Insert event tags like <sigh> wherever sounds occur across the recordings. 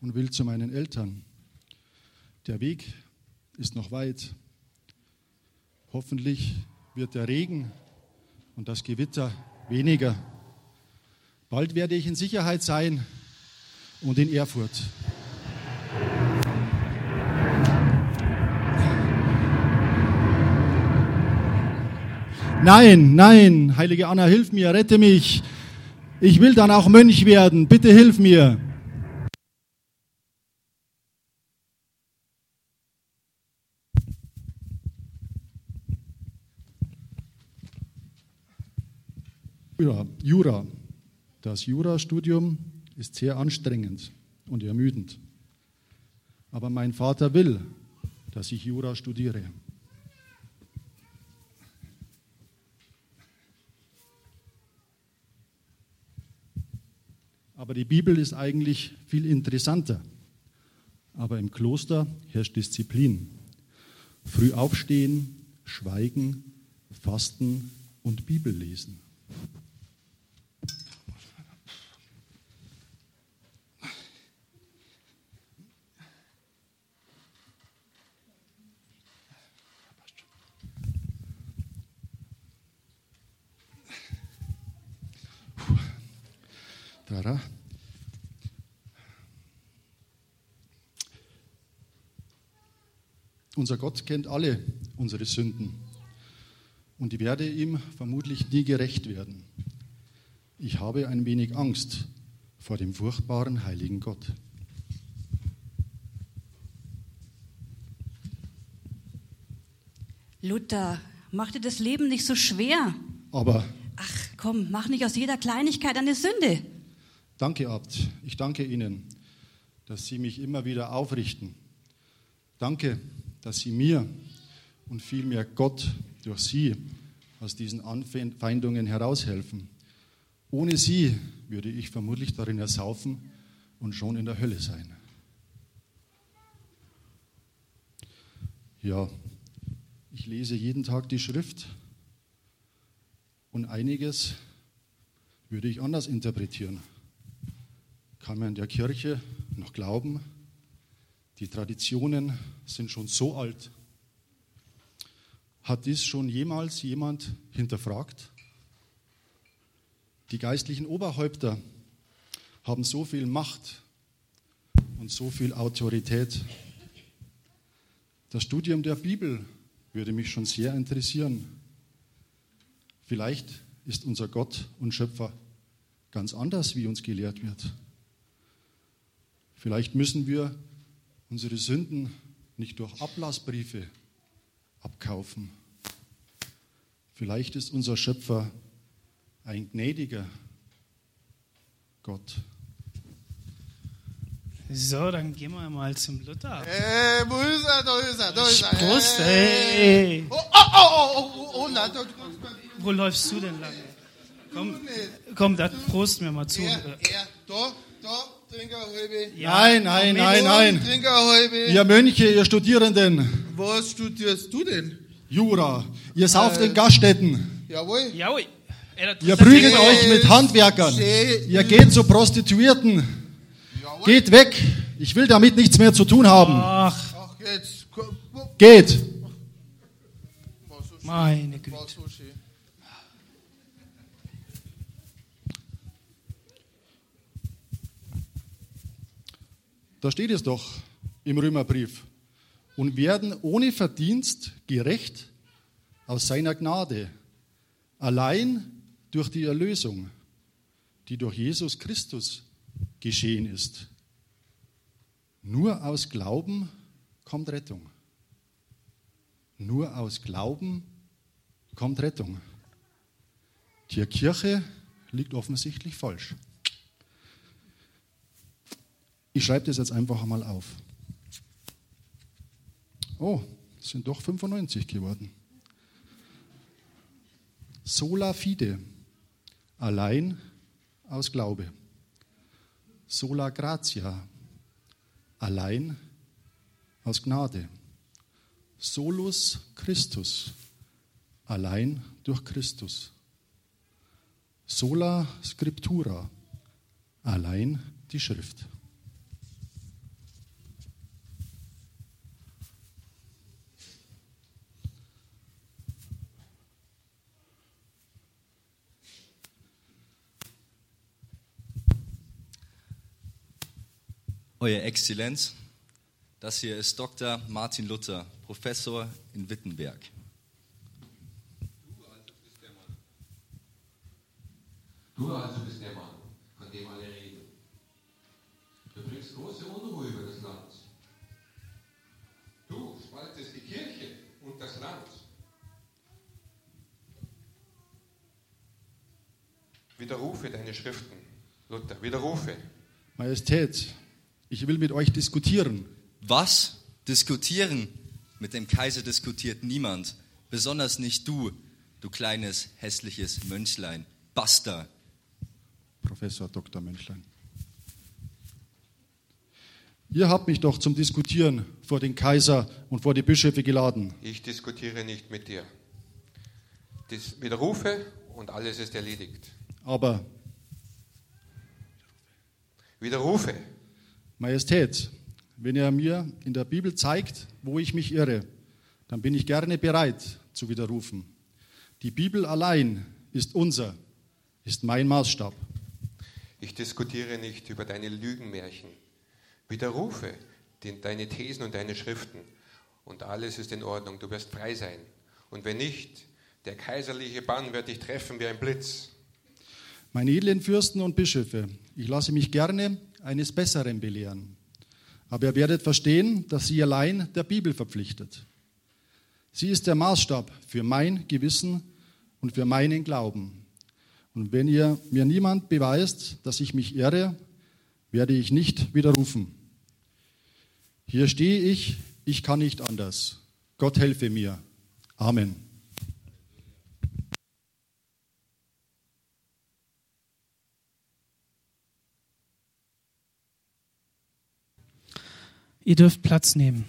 und will zu meinen Eltern. Der Weg ist noch weit. Hoffentlich wird der Regen und das Gewitter weniger. Bald werde ich in Sicherheit sein und in Erfurt. Nein, nein, heilige Anna, hilf mir, rette mich. Ich will dann auch Mönch werden. Bitte hilf mir. Jura, Jura. Das Jurastudium ist sehr anstrengend und ermüdend. Aber mein Vater will, dass ich Jura studiere. Aber die Bibel ist eigentlich viel interessanter. Aber im Kloster herrscht Disziplin. Früh aufstehen, schweigen, fasten und Bibel lesen. Unser Gott kennt alle unsere Sünden und ich werde ihm vermutlich nie gerecht werden. Ich habe ein wenig Angst vor dem furchtbaren heiligen Gott. Luther, mach dir das Leben nicht so schwer. Aber Ach komm, mach nicht aus jeder Kleinigkeit eine Sünde. danke, Abt, ich danke Ihnen, dass Sie mich immer wieder aufrichten. Danke, dass Sie mir und vielmehr Gott durch Sie aus diesen Anfeindungen heraushelfen. Ohne Sie würde ich vermutlich darin ersaufen und schon in der Hölle sein. Ja, ich lese jeden Tag die Schrift und einiges würde ich anders interpretieren. Kann man in der Kirche noch glauben? Die Traditionen sind schon so alt. Hat dies schon jemals jemand hinterfragt? Die geistlichen Oberhäupter haben so viel Macht und so viel Autorität. Das Studium der Bibel würde mich schon sehr interessieren. Vielleicht ist unser Gott und Schöpfer ganz anders, wie uns gelehrt wird. Vielleicht müssen wir unsere Sünden nicht durch Ablassbriefe abkaufen. Vielleicht ist unser Schöpfer ein gnädiger Gott. So, dann gehen wir mal zum Luther. Äh, wo ist er? Da ist er, da ist er. Prost, Äh. ey. Oh, oh, oh, oh, oh, oh, na, da, Wo läufst du denn lang? Komm, komm, da prost mir mal zu. er, er, da, da, trink eine halbe. Ja, Nein, nein, nein, nein. Trink eine halbe. Ihr Mönche, ihr Studierenden, Was studierst du denn? Jura, ihr sauft in Gaststätten, Jawohl. Jawohl. Ihr prügelt euch mit Handwerkern, ihr geht zu Prostituierten. Jawohl. Geht weg, ich will damit nichts mehr zu tun haben. Ach, Ach, jetzt. Geht. Meine Güte. War so schön. Da steht es doch im Römerbrief. Und werden ohne Verdienst gerecht aus seiner Gnade, allein durch die Erlösung, die durch Jesus Christus geschehen ist. Nur aus Glauben kommt Rettung. Nur aus Glauben kommt Rettung. Die Kirche liegt offensichtlich falsch. Ich schreibe das jetzt einfach mal auf. Oh, es sind doch 95 geworden. Sola fide, allein aus Glaube. Sola gratia, allein aus Gnade. Solus Christus, allein durch Christus. Sola scriptura, allein die Schrift. Euer Exzellenz, das hier ist Dr. Martin Luther, Professor in Wittenberg. Du also bist der Mann, von dem alle reden. Du bringst große Unruhe über das Land. Du spaltest die Kirche und das Land. Widerrufe deine Schriften, Luther, widerrufe. Majestät, ich will mit euch diskutieren. Was? Diskutieren? Mit dem Kaiser diskutiert niemand, besonders nicht du, du kleines hässliches Mönchlein. Basta. Professor Dr. Mönchlein. Ihr habt mich doch zum Diskutieren vor den Kaiser und vor die Bischöfe geladen. Ich diskutiere nicht mit dir. Das widerrufe und alles ist erledigt. Aber, Widerrufe. Majestät, wenn ihr mir in der Bibel zeigt, wo ich mich irre, dann bin ich gerne bereit zu widerrufen. Die Bibel allein ist unser, ist mein Maßstab. Ich diskutiere nicht über deine Lügenmärchen. Widerrufe deine Thesen und deine Schriften. Und alles ist in Ordnung. Du wirst frei sein. Und wenn nicht, der kaiserliche Bann wird dich treffen wie ein Blitz. Meine edlen Fürsten und Bischöfe, ich lasse mich gerne eines Besseren belehren. Aber ihr werdet verstehen, dass sie allein der Bibel verpflichtet. Sie ist der Maßstab für mein Gewissen und für meinen Glauben. Und wenn ihr mir niemand beweist, dass ich mich irre, werde ich nicht widerrufen. Hier stehe ich, ich kann nicht anders. Gott helfe mir. Amen. Ihr dürft Platz nehmen.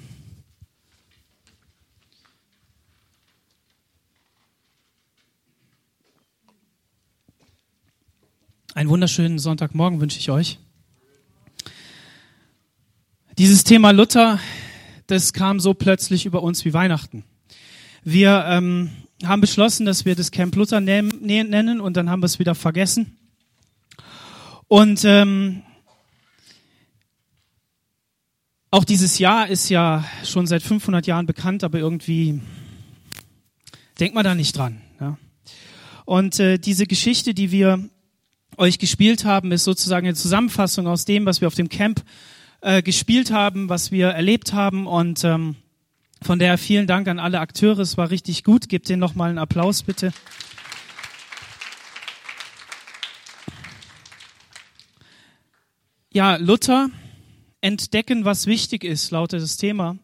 Einen wunderschönen Sonntagmorgen wünsche ich euch. Dieses Thema Luther, das kam so plötzlich über uns wie Weihnachten. Wir ähm, haben beschlossen, dass wir das Camp Luther nennen und dann haben wir es wieder vergessen. Und ähm, auch dieses Jahr ist ja schon seit 500 Jahren bekannt, aber irgendwie denkt man da nicht dran. Ja. Und äh, diese Geschichte, die wir euch gespielt haben, ist sozusagen eine Zusammenfassung aus dem, was wir auf dem Camp äh, gespielt haben, was wir erlebt haben. Und ähm, von daher vielen Dank an alle Akteure. Es war richtig gut. Gebt denen nochmal einen Applaus, bitte. Ja, Luther, entdecken, was wichtig ist, lautet das Thema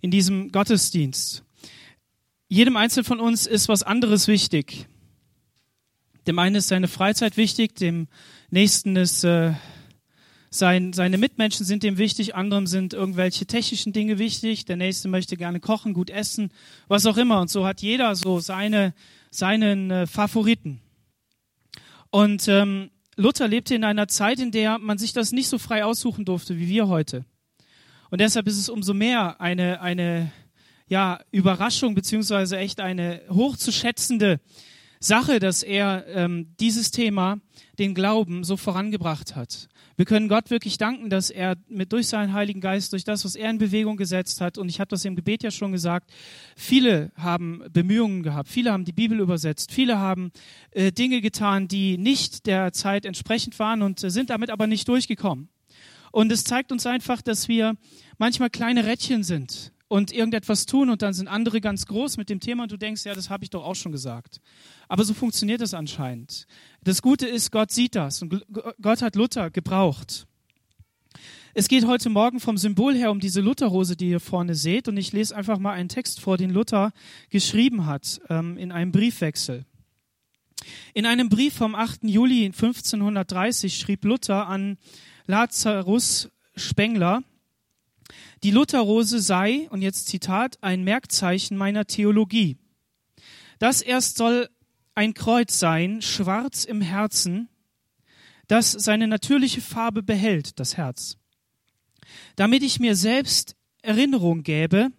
in diesem Gottesdienst. Jedem Einzelnen von uns ist was anderes wichtig. Dem einen ist seine Freizeit wichtig, dem nächsten ist äh, sein, seine Mitmenschen sind dem wichtig, anderem sind irgendwelche technischen Dinge wichtig, der nächste möchte gerne kochen, gut essen, was auch immer. Und so hat jeder so seine, seinen äh, Favoriten. Und ähm, Luther lebte in einer Zeit, in der man sich das nicht so frei aussuchen durfte wie wir heute. Und deshalb ist es umso mehr eine, eine ja, Überraschung beziehungsweise echt eine hochzuschätzende Sache, dass er ähm, dieses Thema, den Glauben, so vorangebracht hat. Wir können Gott wirklich danken, dass er mit durch seinen Heiligen Geist, durch das, was er in Bewegung gesetzt hat, und ich habe das im Gebet ja schon gesagt, viele haben Bemühungen gehabt, viele haben die Bibel übersetzt, viele haben äh, Dinge getan, die nicht der Zeit entsprechend waren und äh, sind damit aber nicht durchgekommen. Und es zeigt uns einfach, dass wir manchmal kleine Rädchen sind und irgendetwas tun und dann sind andere ganz groß mit dem Thema und du denkst, ja, das habe ich doch auch schon gesagt. Aber so funktioniert es anscheinend. Das Gute ist, Gott sieht das und Gott hat Luther gebraucht. Es geht heute Morgen vom Symbol her um diese Lutherrose, die ihr vorne seht und ich lese einfach mal einen Text vor, den Luther geschrieben hat ähm, in einem Briefwechsel. In einem Brief vom 8. Juli 1530 schrieb Luther an Lazarus Spengler, die Lutherrose sei, und jetzt Zitat, ein Merkzeichen meiner Theologie. Das erst soll ein Kreuz sein, schwarz im Herzen, das seine natürliche Farbe behält, das Herz. Damit ich mir selbst Erinnerung gäbe,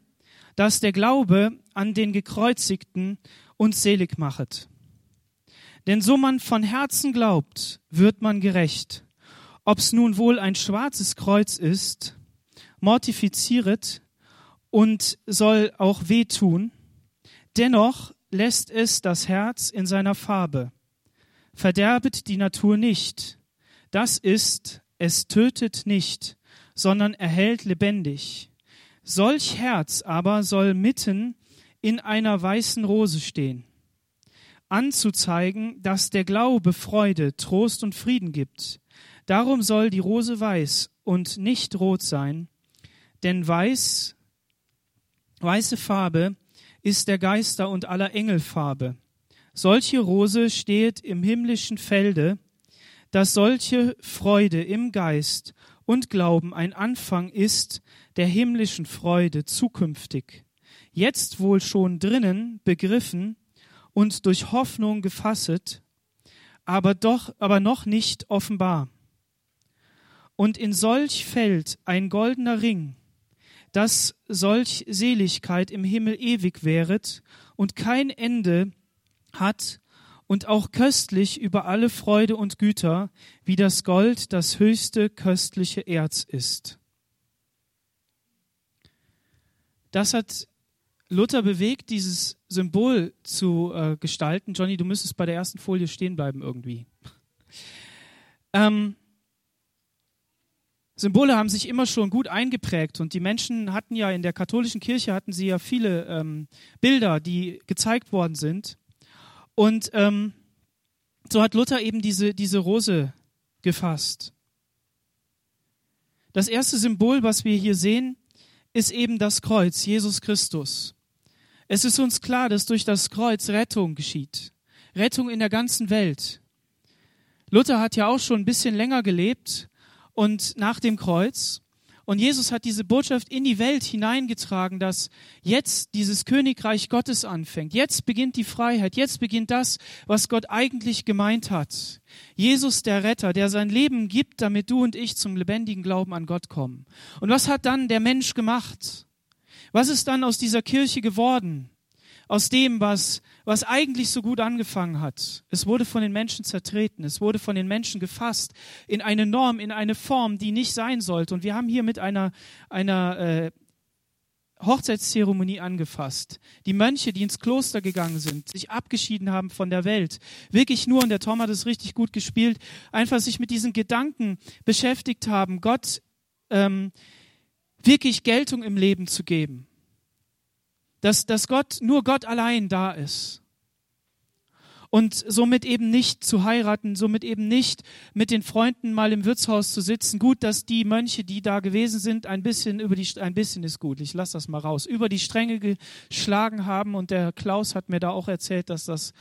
dass der Glaube an den Gekreuzigten uns selig machet. Denn so man von Herzen glaubt, wird man gerecht. Ob's nun wohl ein schwarzes Kreuz ist mortifiziert und soll auch wehtun. Dennoch lässt es das Herz in seiner Farbe. Verderbet die Natur nicht. Das ist, es tötet nicht, sondern erhält lebendig. Solch Herz aber soll mitten in einer weißen Rose stehen, anzuzeigen, dass der Glaube Freude, Trost und Frieden gibt. Darum soll die Rose weiß und nicht rot sein, denn weiß, weiße Farbe ist der Geister und aller Engel Farbe. Solche Rose steht im himmlischen Felde, dass solche Freude im Geist und Glauben ein Anfang ist der himmlischen Freude zukünftig. Jetzt wohl schon drinnen begriffen und durch Hoffnung gefasset, aber doch, aber noch nicht offenbar. Und in solch fällt ein goldener Ring, dass solch Seligkeit im Himmel ewig wäret und kein Ende hat und auch köstlich über alle Freude und Güter, wie das Gold das höchste köstliche Erz ist. Das hat Luther bewegt, dieses Symbol zu äh, gestalten. Johnny, du müsstest bei der ersten Folie stehen bleiben irgendwie. <laughs> Ähm, Symbole haben sich immer schon gut eingeprägt und die Menschen hatten ja in der katholischen Kirche hatten sie ja viele ähm, Bilder, die gezeigt worden sind. Und ähm, so hat Luther eben diese, diese Rose gefasst. Das erste Symbol, was wir hier sehen, ist eben das Kreuz, Jesus Christus. Es ist uns klar, dass durch das Kreuz Rettung geschieht. Rettung in der ganzen Welt. Luther hat ja auch schon ein bisschen länger gelebt und nach dem Kreuz. Und Jesus hat diese Botschaft in die Welt hineingetragen, dass jetzt dieses Königreich Gottes anfängt. Jetzt beginnt die Freiheit. Jetzt beginnt das, was Gott eigentlich gemeint hat. Jesus, der Retter, der sein Leben gibt, damit du und ich zum lebendigen Glauben an Gott kommen. Und was hat dann der Mensch gemacht? Was ist dann aus dieser Kirche geworden? Aus dem, was was eigentlich so gut angefangen hat. Es wurde von den Menschen zertreten, es wurde von den Menschen gefasst in eine Norm, in eine Form, die nicht sein sollte. Und wir haben hier mit einer, einer äh, Hochzeitszeremonie angefasst. Die Mönche, die ins Kloster gegangen sind, sich abgeschieden haben von der Welt, wirklich nur, und der Tom hat es richtig gut gespielt, einfach sich mit diesen Gedanken beschäftigt haben, Gott ähm, wirklich Geltung im Leben zu geben dass, dass Gott, nur Gott allein da ist. Und somit eben nicht zu heiraten, somit eben nicht mit den Freunden mal im Wirtshaus zu sitzen. Gut, dass die Mönche, die da gewesen sind, ein bisschen über die, ein bisschen ist gut, ich lasse das mal raus, über die Stränge geschlagen haben. Und der Klaus hat mir da auch erzählt, dass das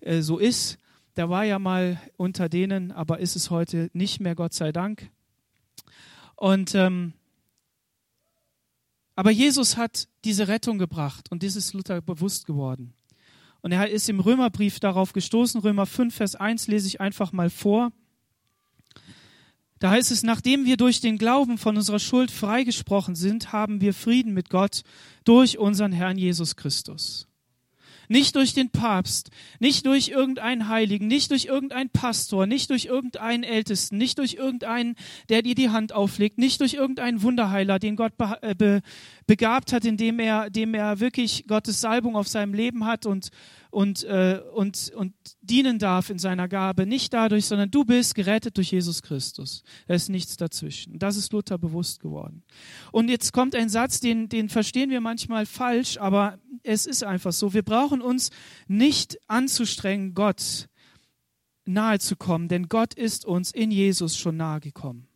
äh, so ist. Der war ja mal unter denen, aber ist es heute nicht mehr, Gott sei Dank. Und ähm, aber Jesus hat diese Rettung gebracht und das ist Luther bewusst geworden. Und er ist im Römerbrief darauf gestoßen, Römer 5, Vers 1 lese ich einfach mal vor. Da heißt es, nachdem wir durch den Glauben von unserer Schuld freigesprochen sind, haben wir Frieden mit Gott durch unseren Herrn Jesus Christus. Nicht durch den Papst, nicht durch irgendeinen Heiligen, nicht durch irgendeinen Pastor, nicht durch irgendeinen Ältesten, nicht durch irgendeinen, der dir die Hand auflegt, nicht durch irgendeinen Wunderheiler, den Gott äh, be begabt hat, indem er, dem er wirklich Gottes Salbung auf seinem Leben hat und und, äh, und, und dienen darf in seiner Gabe. Nicht dadurch, sondern du bist gerettet durch Jesus Christus. Da ist nichts dazwischen. Das ist Luther bewusst geworden. Und jetzt kommt ein Satz, den, den verstehen wir manchmal falsch, aber es ist einfach so. Wir brauchen uns nicht anzustrengen, Gott nahe zu kommen, denn Gott ist uns in Jesus schon nahe gekommen.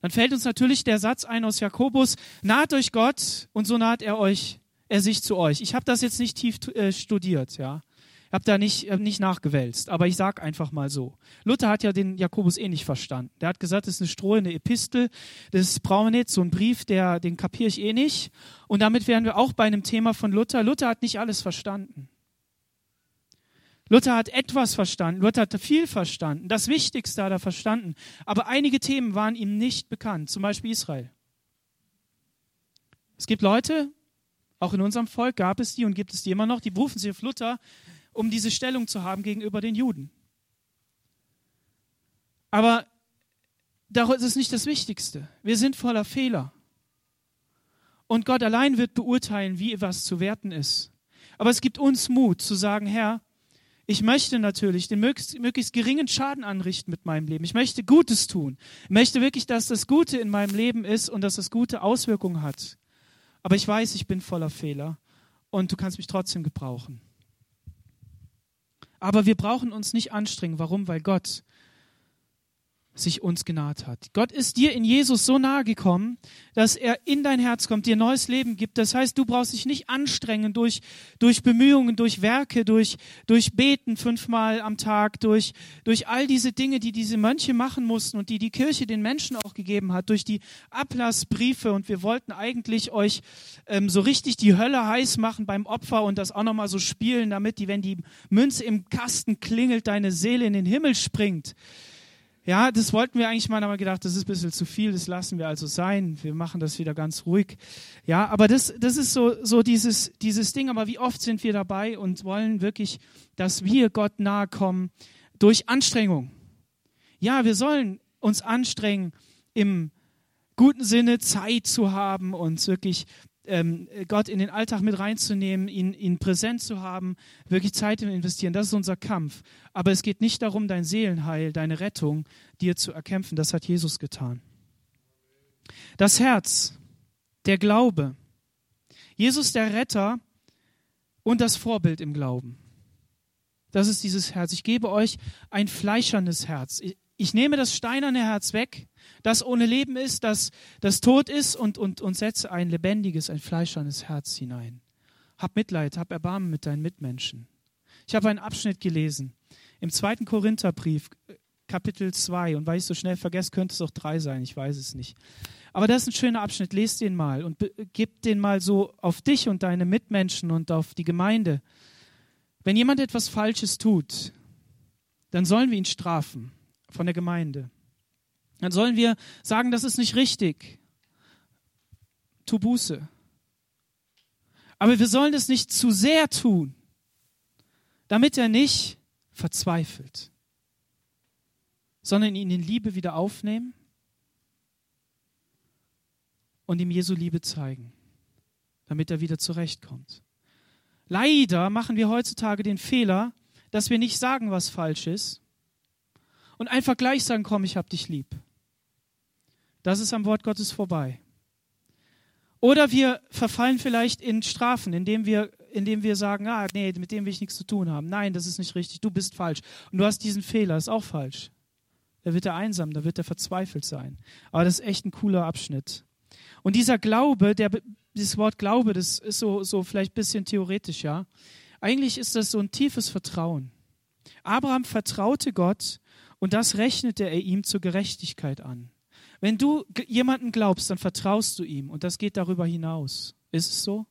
Dann fällt uns natürlich der Satz ein aus Jakobus, naht euch Gott und so naht er euch er sich zu euch. Ich habe das jetzt nicht tief äh, studiert, ja. Ich habe da nicht, hab nicht nachgewälzt, aber ich sage einfach mal so. Luther hat ja den Jakobus eh nicht verstanden. Der hat gesagt, das ist eine strohende Epistel, das brauchen wir nicht, so ein Brief, der, den kapiere ich eh nicht. Und damit wären wir auch bei einem Thema von Luther. Luther hat nicht alles verstanden. Luther hat etwas verstanden, Luther hat viel verstanden, das Wichtigste hat er verstanden, aber einige Themen waren ihm nicht bekannt, zum Beispiel Israel. Es gibt Leute, auch in unserem Volk gab es die und gibt es die immer noch, die berufen sich auf Luther, um diese Stellung zu haben gegenüber den Juden. Aber das ist nicht das Wichtigste. Wir sind voller Fehler. Und Gott allein wird beurteilen, wie was zu werten ist. Aber es gibt uns Mut zu sagen, Herr, ich möchte natürlich den möglichst, möglichst geringen Schaden anrichten mit meinem Leben. Ich möchte Gutes tun. Ich möchte wirklich, dass das Gute in meinem Leben ist und dass das Gute Auswirkungen hat. Aber ich weiß, ich bin voller Fehler und du kannst mich trotzdem gebrauchen. Aber wir brauchen uns nicht anstrengen. Warum? Weil Gott sich uns genaht hat. Gott ist dir in Jesus so nahe gekommen, dass er in dein Herz kommt, dir neues Leben gibt. Das heißt, du brauchst dich nicht anstrengen durch, durch Bemühungen, durch Werke, durch, durch Beten fünfmal am Tag, durch, durch all diese Dinge, die diese Mönche machen mussten und die die Kirche den Menschen auch gegeben hat, durch die Ablassbriefe. Und wir wollten eigentlich euch ähm, so richtig die Hölle heiß machen beim Opfer und das auch nochmal so spielen, damit die, wenn die Münze im Kasten klingelt, deine Seele in den Himmel springt. Ja, das wollten wir eigentlich mal, aber gedacht, das ist ein bisschen zu viel, das lassen wir also sein. Wir machen das wieder ganz ruhig. Ja, aber das, das ist so, so dieses, dieses Ding. Aber wie oft sind wir dabei und wollen wirklich, dass wir Gott nahe kommen durch Anstrengung. Ja, wir sollen uns anstrengen, im guten Sinne Zeit zu haben, uns wirklich ähm, Gott in den Alltag mit reinzunehmen, ihn, ihn präsent zu haben, wirklich Zeit in investieren. Das ist unser Kampf. Aber es geht nicht darum, dein Seelenheil, deine Rettung dir zu erkämpfen. Das hat Jesus getan. Das Herz, der Glaube. Jesus der Retter und das Vorbild im Glauben. Das ist dieses Herz. Ich gebe euch ein fleischernes Herz. Ich, ich nehme das steinerne Herz weg das ohne Leben ist, das, das tot ist und, und, und setze ein lebendiges, ein fleischernes Herz hinein. Hab Mitleid, hab Erbarmen mit deinen Mitmenschen. Ich habe einen Abschnitt gelesen im zweiten Korintherbrief, Kapitel 2. Und weil ich so schnell vergesse, könnte es auch drei sein, ich weiß es nicht. Aber das ist ein schöner Abschnitt, lest den mal und gib den mal so auf dich und deine Mitmenschen und auf die Gemeinde. Wenn jemand etwas Falsches tut, dann sollen wir ihn strafen von der Gemeinde. Dann sollen wir sagen, das ist nicht richtig. Tu Buße. Aber wir sollen es nicht zu sehr tun, damit er nicht verzweifelt, sondern ihn in Liebe wieder aufnehmen und ihm Jesu Liebe zeigen, damit er wieder zurechtkommt. Leider machen wir heutzutage den Fehler, dass wir nicht sagen, was falsch ist und einfach gleich sagen, komm, ich hab dich lieb. Das ist am Wort Gottes vorbei. Oder wir verfallen vielleicht in Strafen, indem wir, indem wir sagen, ah, nee, mit dem will ich nichts zu tun haben. Nein, das ist nicht richtig, du bist falsch. Und du hast diesen Fehler, ist auch falsch. Da wird er einsam, da wird er verzweifelt sein. Aber das ist echt ein cooler Abschnitt. Und dieser Glaube, der, dieses Wort Glaube, das ist so, so vielleicht ein bisschen theoretisch, ja. Eigentlich ist das so ein tiefes Vertrauen. Abraham vertraute Gott und das rechnete er ihm zur Gerechtigkeit an. Wenn du jemanden glaubst, dann vertraust du ihm und das geht darüber hinaus. Ist es so?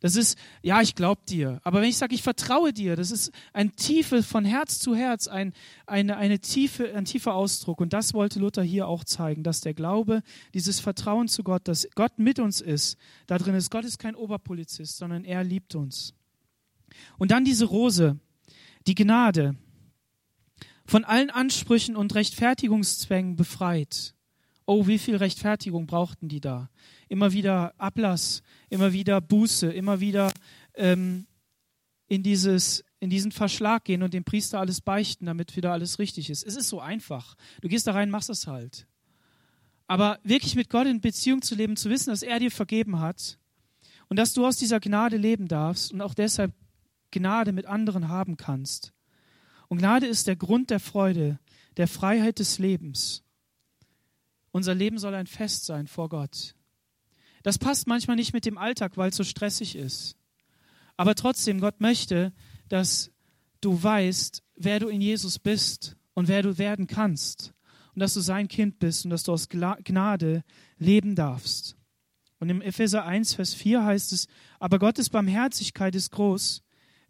Das ist, ja, ich glaube dir. Aber wenn ich sage, ich vertraue dir, das ist ein Tiefe von Herz zu Herz, ein, eine, eine tiefe, ein tiefer Ausdruck. Und das wollte Luther hier auch zeigen, dass der Glaube, dieses Vertrauen zu Gott, dass Gott mit uns ist, da drin ist. Gott ist kein Oberpolizist, sondern er liebt uns. Und dann diese Rose, die Gnade von allen Ansprüchen und Rechtfertigungszwängen befreit. Oh, wie viel Rechtfertigung brauchten die da? Immer wieder Ablass, immer wieder Buße, immer wieder ähm, in, dieses, in diesen Verschlag gehen und dem Priester alles beichten, damit wieder alles richtig ist. Es ist so einfach. Du gehst da rein, machst das halt. Aber wirklich mit Gott in Beziehung zu leben, zu wissen, dass er dir vergeben hat und dass du aus dieser Gnade leben darfst und auch deshalb Gnade mit anderen haben kannst. Und Gnade ist der Grund der Freude, der Freiheit des Lebens. Unser Leben soll ein Fest sein vor Gott. Das passt manchmal nicht mit dem Alltag, weil es so stressig ist. Aber trotzdem, Gott möchte, dass du weißt, wer du in Jesus bist und wer du werden kannst. Und dass du sein Kind bist und dass du aus Gnade leben darfst. Und im Epheser 1, Vers 4 heißt es, aber Gottes Barmherzigkeit ist groß.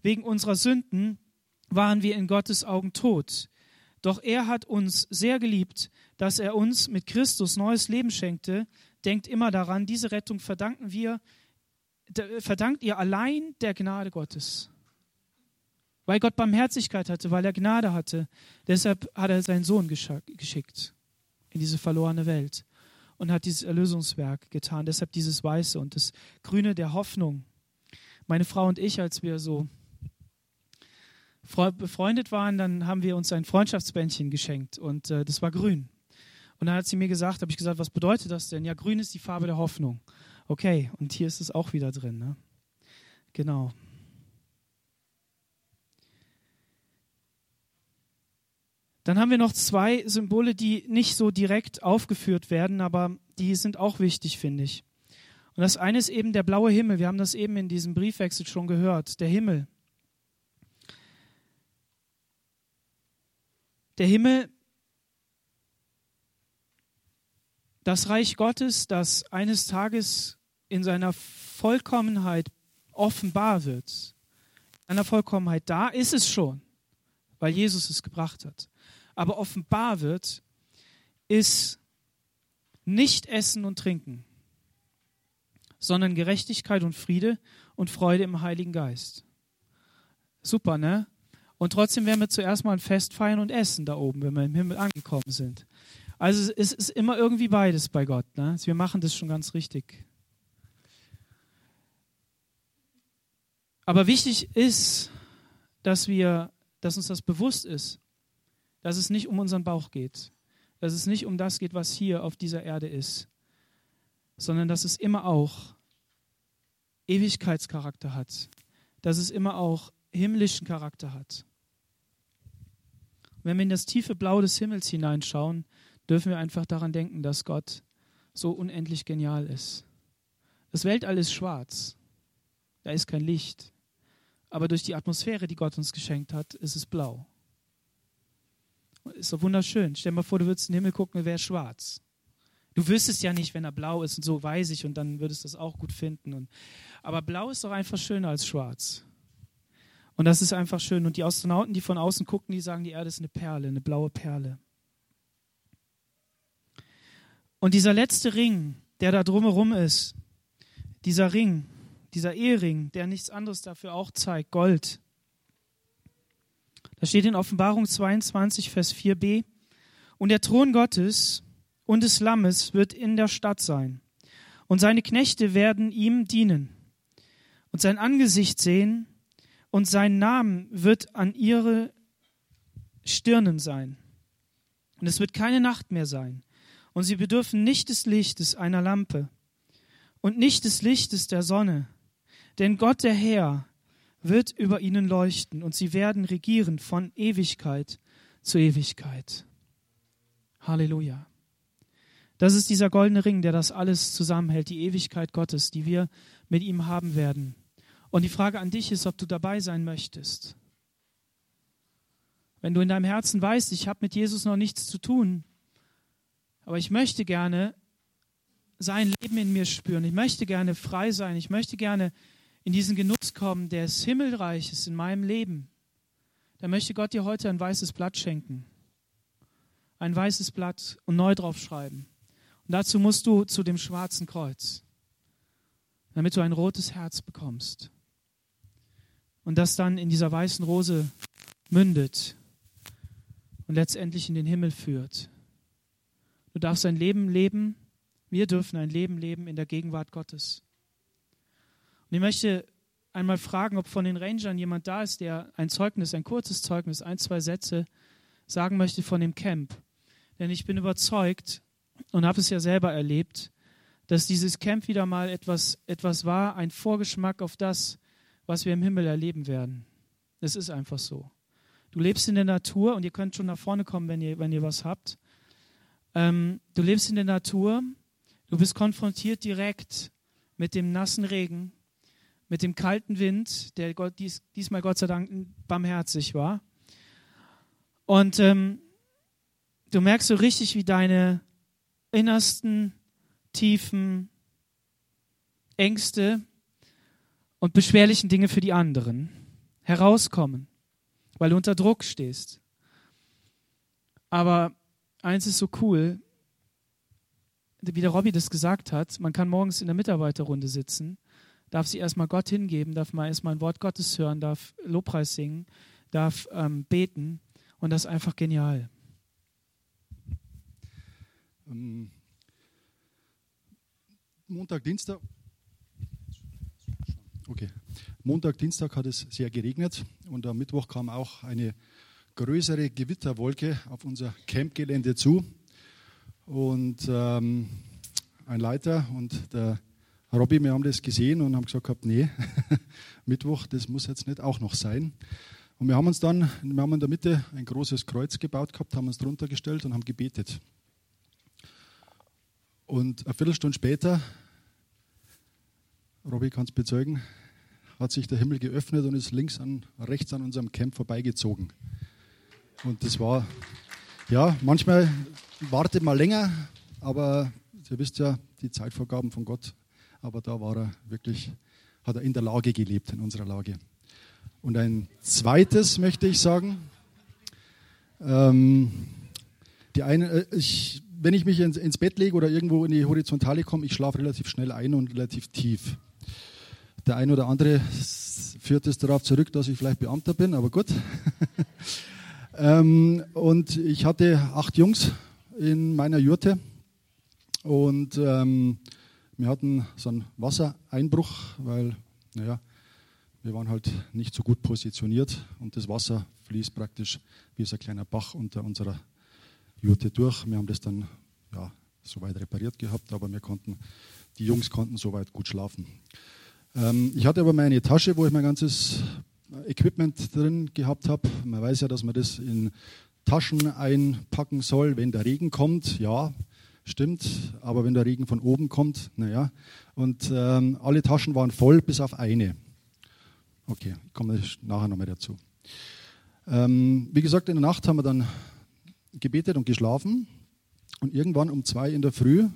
Wegen unserer Sünden waren wir in Gottes Augen tot. Doch er hat uns sehr geliebt, dass er uns mit Christus neues Leben schenkte. Denkt immer daran, diese Rettung verdanken wir, verdankt ihr allein der Gnade Gottes. Weil Gott Barmherzigkeit hatte, weil er Gnade hatte. Deshalb hat er seinen Sohn geschickt in diese verlorene Welt. und hat dieses Erlösungswerk getan. Deshalb dieses Weiße und das Grüne der Hoffnung. Meine Frau und ich, als wir so befreundet waren, dann haben wir uns ein Freundschaftsbändchen geschenkt und äh, das war grün. Und dann hat sie mir gesagt, habe ich gesagt, was bedeutet das denn? Ja, grün ist die Farbe der Hoffnung. Okay, und hier ist es auch wieder drin. Ne? Genau. Dann haben wir noch zwei Symbole, die nicht so direkt aufgeführt werden, aber die sind auch wichtig, finde ich. Und das eine ist eben der blaue Himmel. Wir haben das eben in diesem Briefwechsel schon gehört. Der Himmel. Der Himmel, das Reich Gottes, das eines Tages in seiner Vollkommenheit offenbar wird. In seiner Vollkommenheit, da ist es schon, weil Jesus es gebracht hat. Aber offenbar wird, ist nicht Essen und Trinken, sondern Gerechtigkeit und Friede und Freude im Heiligen Geist. Super, ne? Und trotzdem werden wir zuerst mal ein Fest feiern und essen da oben, wenn wir im Himmel angekommen sind. Also es ist immer irgendwie beides bei Gott. Ne? Wir machen das schon ganz richtig. Aber wichtig ist, dass wir, dass uns das bewusst ist, dass es nicht um unseren Bauch geht, dass es nicht um das geht, was hier auf dieser Erde ist, sondern dass es immer auch Ewigkeitscharakter hat, dass es immer auch himmlischen Charakter hat. Wenn wir in das tiefe Blau des Himmels hineinschauen, dürfen wir einfach daran denken, dass Gott so unendlich genial ist. Das Weltall ist schwarz, da ist kein Licht, aber durch die Atmosphäre, die Gott uns geschenkt hat, ist es blau. Ist doch wunderschön. Stell dir mal vor, du würdest in den Himmel gucken, wäre schwarz. Du wüsstest ja nicht, wenn er blau ist und so weiß ich und dann würdest du das auch gut finden. Und, aber blau ist doch einfach schöner als schwarz. Und das ist einfach schön. Und die Astronauten, die von außen gucken, die sagen, die Erde ist eine Perle, eine blaue Perle. Und dieser letzte Ring, der da drumherum ist, dieser Ring, dieser Ehering, der nichts anderes dafür auch zeigt, Gold. Da steht in Offenbarung 22, Vers 4b, und der Thron Gottes und des Lammes wird in der Stadt sein, und seine Knechte werden ihm dienen und sein Angesicht sehen, und sein Name wird an ihre Stirnen sein. Und es wird keine Nacht mehr sein. Und sie bedürfen nicht des Lichtes einer Lampe und nicht des Lichtes der Sonne. Denn Gott der Herr wird über ihnen leuchten und sie werden regieren von Ewigkeit zu Ewigkeit. Halleluja. Das ist dieser goldene Ring, der das alles zusammenhält, die Ewigkeit Gottes, die wir mit ihm haben werden. Und die Frage an dich ist, ob du dabei sein möchtest. Wenn du in deinem Herzen weißt, ich habe mit Jesus noch nichts zu tun, aber ich möchte gerne sein Leben in mir spüren, ich möchte gerne frei sein, ich möchte gerne in diesen Genuss kommen des Himmelreiches in meinem Leben, dann möchte Gott dir heute ein weißes Blatt schenken. Ein weißes Blatt und neu draufschreiben. Und dazu musst du zu dem schwarzen Kreuz, damit du ein rotes Herz bekommst. Und das dann in dieser weißen Rose mündet und letztendlich in den Himmel führt. Du darfst ein Leben leben, wir dürfen ein Leben leben in der Gegenwart Gottes. Und ich möchte einmal fragen, ob von den Rangern jemand da ist, der ein Zeugnis, ein kurzes Zeugnis, ein, zwei Sätze sagen möchte von dem Camp. Denn ich bin überzeugt, und habe es ja selber erlebt, dass dieses Camp wieder mal etwas, etwas war, ein Vorgeschmack auf das, was wir im Himmel erleben werden. Es ist einfach so. Du lebst in der Natur und ihr könnt schon nach vorne kommen, wenn ihr, wenn ihr was habt. Ähm, du lebst in der Natur, du bist konfrontiert direkt mit dem nassen Regen, mit dem kalten Wind, der Gott, dies, diesmal Gott sei Dank barmherzig war. Und ähm, du merkst so richtig, wie deine innersten, tiefen Ängste und beschwerlichen Dinge für die anderen herauskommen, weil du unter Druck stehst. Aber eins ist so cool, wie der Robby das gesagt hat, man kann morgens in der Mitarbeiterrunde sitzen, darf sich erstmal Gott hingeben, darf mal erstmal ein Wort Gottes hören, darf Lobpreis singen, darf ähm, beten und das ist einfach genial. Ähm, Montag, Dienstag. Okay. Montag, Dienstag hat es sehr geregnet und am Mittwoch kam auch eine größere Gewitterwolke auf unser Campgelände zu. Und ähm, ein Leiter und der Robby, wir haben das gesehen und haben gesagt gehabt, nee, <laughs> Mittwoch, das muss jetzt nicht auch noch sein. Und wir haben uns dann, wir haben in der Mitte ein großes Kreuz gebaut gehabt, haben uns drunter gestellt und haben gebetet. Und eine Viertelstunde später, Robby kann es bezeugen, hat sich der Himmel geöffnet und ist links an, rechts an unserem Camp vorbeigezogen. Und das war, ja, manchmal wartet man länger, aber ihr wisst ja, die Zeitvorgaben von Gott, aber da war er wirklich, hat er in der Lage gelebt, in unserer Lage. Und ein zweites möchte ich sagen, ähm, die eine, äh, ich, wenn ich mich ins, ins Bett lege oder irgendwo in die Horizontale komme, ich schlafe relativ schnell ein und relativ tief. Der eine oder andere führt es darauf zurück, dass ich vielleicht Beamter bin, aber gut. <laughs> ähm, und ich hatte acht Jungs in meiner Jurte und ähm, wir hatten so einen Wassereinbruch, weil, naja, wir waren halt nicht so gut positioniert und das Wasser fließt praktisch wie so ein kleiner Bach unter unserer Jurte durch. Wir haben das dann ja, soweit repariert gehabt, aber wir konnten, die Jungs konnten soweit gut schlafen. Ähm, ich hatte aber meine Tasche, wo ich mein ganzes Equipment drin gehabt habe. Man weiß ja, dass man das in Taschen einpacken soll, wenn der Regen kommt. Ja, stimmt. Aber wenn der Regen von oben kommt, naja. Und ähm, alle Taschen waren voll, bis auf eine. Okay, komme ich nachher nochmal dazu. Ähm, wie gesagt, in der Nacht haben wir dann gebetet und geschlafen. Und irgendwann um zwei in der Früh,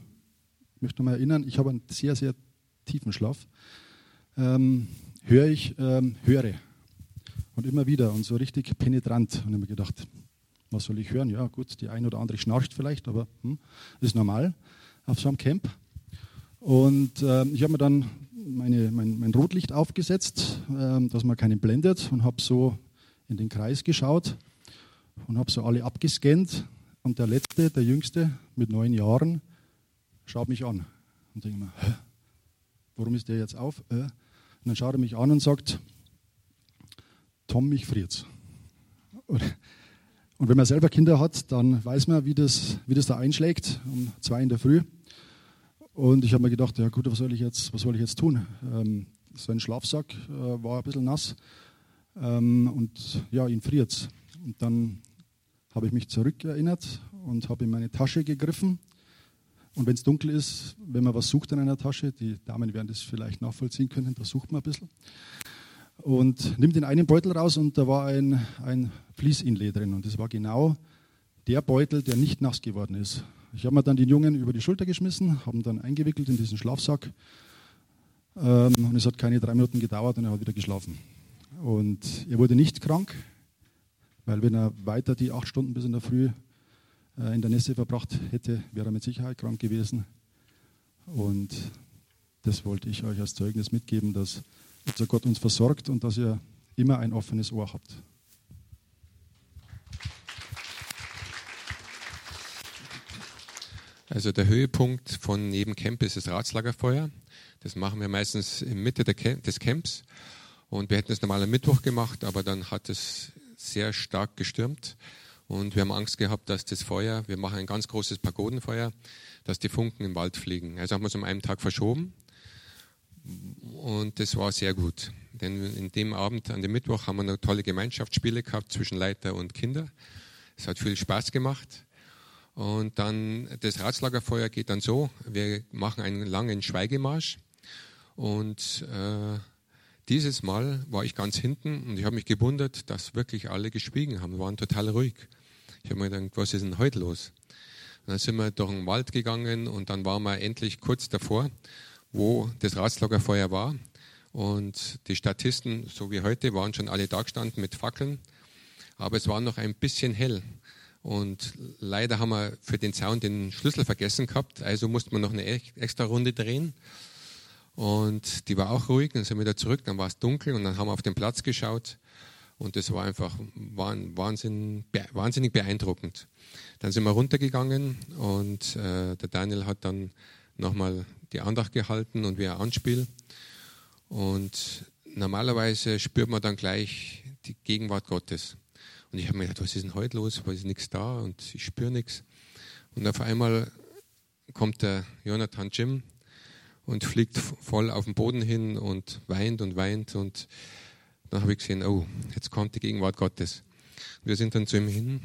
ich möchte mal erinnern, ich habe einen sehr, sehr tiefen Schlaf ähm, höre ich, ähm, höre. Und immer wieder und so richtig penetrant. Und ich habe mir gedacht, was soll ich hören? Ja, gut, die eine oder andere schnarcht vielleicht, aber hm, ist normal auf so einem Camp. Und äh, ich habe mir dann meine, mein, mein Rotlicht aufgesetzt, äh, dass man keinen blendet und habe so in den Kreis geschaut und habe so alle abgescannt. Und der letzte, der jüngste mit neun Jahren, schaut mich an und denke mir, warum ist der jetzt auf? Und dann schaut er mich an und sagt, Tom, mich friert's. Und, und wenn man selber Kinder hat, dann weiß man, wie das, wie das da einschlägt, um zwei in der Früh. Und ich habe mir gedacht, ja gut, was soll ich jetzt, was soll ich jetzt tun? Ähm, sein Schlafsack äh, war ein bisschen nass ähm, und ja, ihn friert's. Und dann habe ich mich zurückerinnert und habe in meine Tasche gegriffen und wenn es dunkel ist, wenn man was sucht in einer Tasche, die Damen werden das vielleicht nachvollziehen können, da sucht man ein bisschen. Und nimmt den einen Beutel raus und da war ein, ein Fließinlay drin. Und das war genau der Beutel, der nicht nass geworden ist. Ich habe mir dann den Jungen über die Schulter geschmissen, haben dann eingewickelt in diesen Schlafsack. Ähm, und es hat keine drei Minuten gedauert und er hat wieder geschlafen. Und er wurde nicht krank, weil wenn er weiter die acht Stunden bis in der Früh in der Nässe verbracht hätte, wäre er mit Sicherheit krank gewesen. Und das wollte ich euch als Zeugnis mitgeben, dass unser Gott uns versorgt und dass ihr immer ein offenes Ohr habt. Also der Höhepunkt von neben Camp ist das Ratslagerfeuer. Das machen wir meistens in Mitte des Camps. Und wir hätten es normal am Mittwoch gemacht, aber dann hat es sehr stark gestürmt. Und wir haben Angst gehabt, dass das Feuer, wir machen ein ganz großes Pagodenfeuer, dass die Funken im Wald fliegen. Also haben wir es um einen Tag verschoben. Und das war sehr gut. Denn in dem Abend, an dem Mittwoch, haben wir noch tolle Gemeinschaftsspiele gehabt zwischen Leiter und Kinder. Es hat viel Spaß gemacht. Und dann das Ratslagerfeuer geht dann so: Wir machen einen langen Schweigemarsch. Und äh, dieses Mal war ich ganz hinten und ich habe mich gewundert, dass wirklich alle geschwiegen haben, wir waren total ruhig. Ich habe mir gedacht, was ist denn heute los? Und dann sind wir durch den Wald gegangen und dann waren wir endlich kurz davor, wo das Ratslagerfeuer war. Und die Statisten, so wie heute, waren schon alle da gestanden mit Fackeln. Aber es war noch ein bisschen hell. Und leider haben wir für den Zaun den Schlüssel vergessen gehabt. Also mussten wir noch eine extra Runde drehen. Und die war auch ruhig. Dann sind wir wieder zurück. Dann war es dunkel und dann haben wir auf den Platz geschaut. Und das war einfach Wahnsinn, wahnsinnig beeindruckend. Dann sind wir runtergegangen und äh, der Daniel hat dann nochmal die Andacht gehalten und wie ein Anspiel. Und normalerweise spürt man dann gleich die Gegenwart Gottes. Und ich habe mir gedacht, was ist denn heute los? Was ist nichts da und ich spüre nichts. Und auf einmal kommt der Jonathan Jim und fliegt voll auf den Boden hin und weint und weint. Und dann habe ich gesehen, oh, jetzt kommt die Gegenwart Gottes. Wir sind dann zu ihm hin,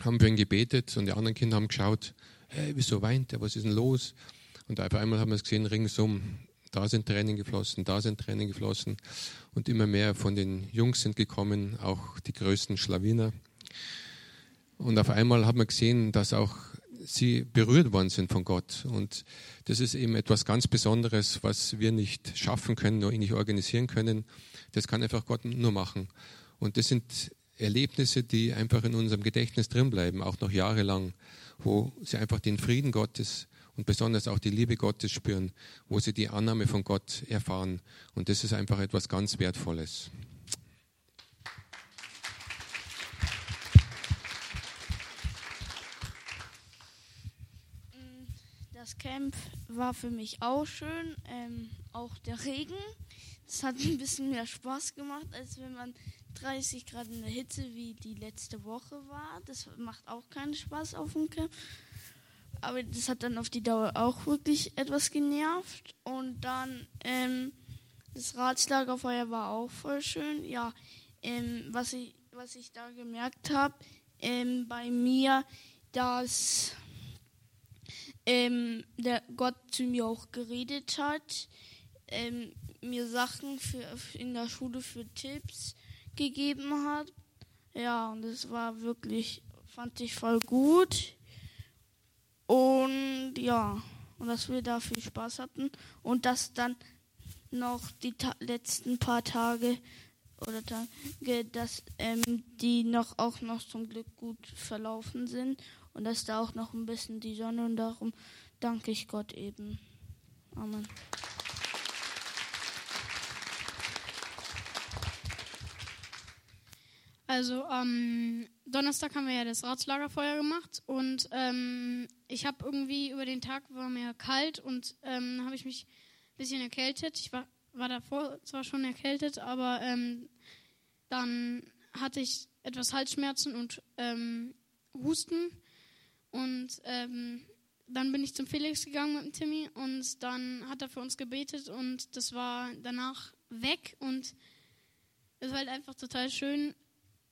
haben für ihn gebetet und die anderen Kinder haben geschaut, hey, wieso weint er, was ist denn los? Und auf einmal haben wir es gesehen, ringsum, da sind Tränen geflossen, da sind Tränen geflossen und immer mehr von den Jungs sind gekommen, auch die größten Schlawiner. Und auf einmal haben wir gesehen, dass auch sie berührt worden sind von Gott. Und das ist eben etwas ganz Besonderes, was wir nicht schaffen können, nur nicht organisieren können. Das kann einfach Gott nur machen. Und das sind Erlebnisse, die einfach in unserem Gedächtnis drin bleiben, auch noch jahrelang, wo sie einfach den Frieden Gottes und besonders auch die Liebe Gottes spüren, wo sie die Annahme von Gott erfahren. Und das ist einfach etwas ganz Wertvolles. Das Camp war für mich auch schön, ähm, auch der Regen. Es hat ein bisschen mehr Spaß gemacht, als wenn man 30 Grad in der Hitze wie die letzte Woche war. Das macht auch keinen Spaß auf dem Camp. Aber das hat dann auf die Dauer auch wirklich etwas genervt. Und dann ähm, das Ratslagerfeuer war auch voll schön. Ja, ähm, was, ich, was ich da gemerkt habe, ähm, bei mir, dass ähm, der Gott zu mir auch geredet hat, ähm, mir Sachen für, in der Schule für Tipps gegeben hat. Ja, und das war wirklich, fand ich voll gut. Und ja, und dass wir da viel Spaß hatten und dass dann noch die ta letzten paar Tage oder Tage, dass ähm, die noch auch noch zum Glück gut verlaufen sind und dass da auch noch ein bisschen die Sonne und darum danke ich Gott eben. Amen. Also am Donnerstag haben wir ja das Ratslagerfeuer gemacht und ähm, ich habe irgendwie über den Tag war mir kalt und ähm, habe ich mich ein bisschen erkältet. Ich war, war davor zwar schon erkältet, aber ähm, dann hatte ich etwas Halsschmerzen und ähm, Husten und ähm, dann bin ich zum Felix gegangen mit dem Timmy und dann hat er für uns gebetet und das war danach weg und es war halt einfach total schön,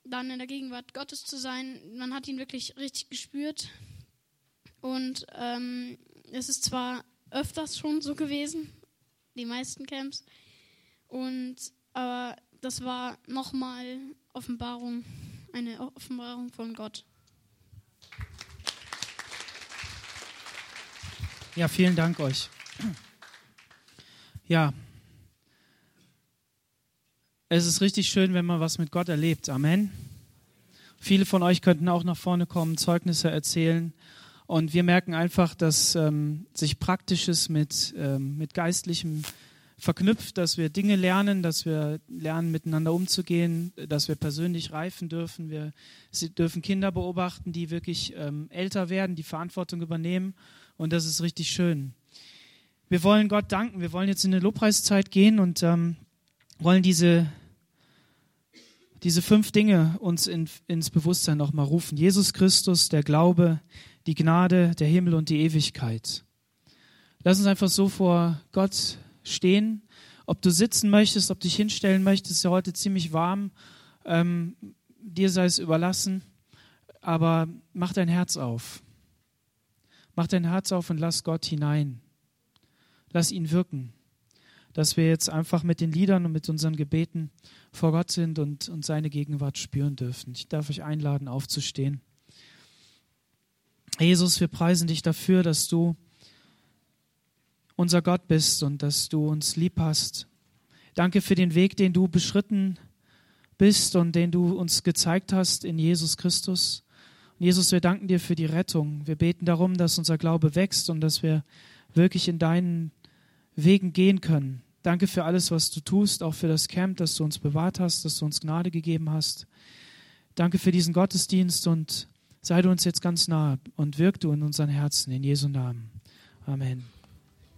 dann in der Gegenwart Gottes zu sein. Man hat ihn wirklich richtig gespürt. Und ähm, es ist zwar öfters schon so gewesen, die meisten Camps, und aber das war nochmal Offenbarung, eine Offenbarung von Gott. Ja, vielen Dank euch. Ja, es ist richtig schön, wenn man was mit Gott erlebt. Amen. Viele von euch könnten auch nach vorne kommen, Zeugnisse erzählen. Und wir merken einfach, dass ähm, sich Praktisches mit, ähm, mit Geistlichem verknüpft, dass wir Dinge lernen, dass wir lernen, miteinander umzugehen, dass wir persönlich reifen dürfen. Wir dürfen Kinder beobachten, die wirklich ähm, älter werden, die Verantwortung übernehmen. Und das ist richtig schön. Wir wollen Gott danken. Wir wollen jetzt in eine Lobpreiszeit gehen und ähm, wollen diese, diese fünf Dinge uns in, ins Bewusstsein nochmal rufen. Jesus Christus, der Glaube, die Gnade, der Himmel und die Ewigkeit. Lass uns einfach so vor Gott stehen. Ob du sitzen möchtest, ob du dich hinstellen möchtest, ist ja heute ziemlich warm. Ähm, dir sei es überlassen. Aber mach dein Herz auf. Mach dein Herz auf und lass Gott hinein. Lass ihn wirken dass wir jetzt einfach mit den Liedern und mit unseren Gebeten vor Gott sind und, und seine Gegenwart spüren dürfen. Ich darf euch einladen, aufzustehen. Jesus, wir preisen dich dafür, dass du unser Gott bist und dass du uns lieb hast. Danke für den Weg, den du beschritten bist und den du uns gezeigt hast in Jesus Christus. Jesus, wir danken dir für die Rettung. Wir beten darum, dass unser Glaube wächst und dass wir wirklich in deinen Wegen gehen können. Danke für alles, was du tust, auch für das Camp, dass du uns bewahrt hast, dass du uns Gnade gegeben hast. Danke für diesen Gottesdienst und sei du uns jetzt ganz nahe und wirk du in unseren Herzen. In Jesu Namen. Amen.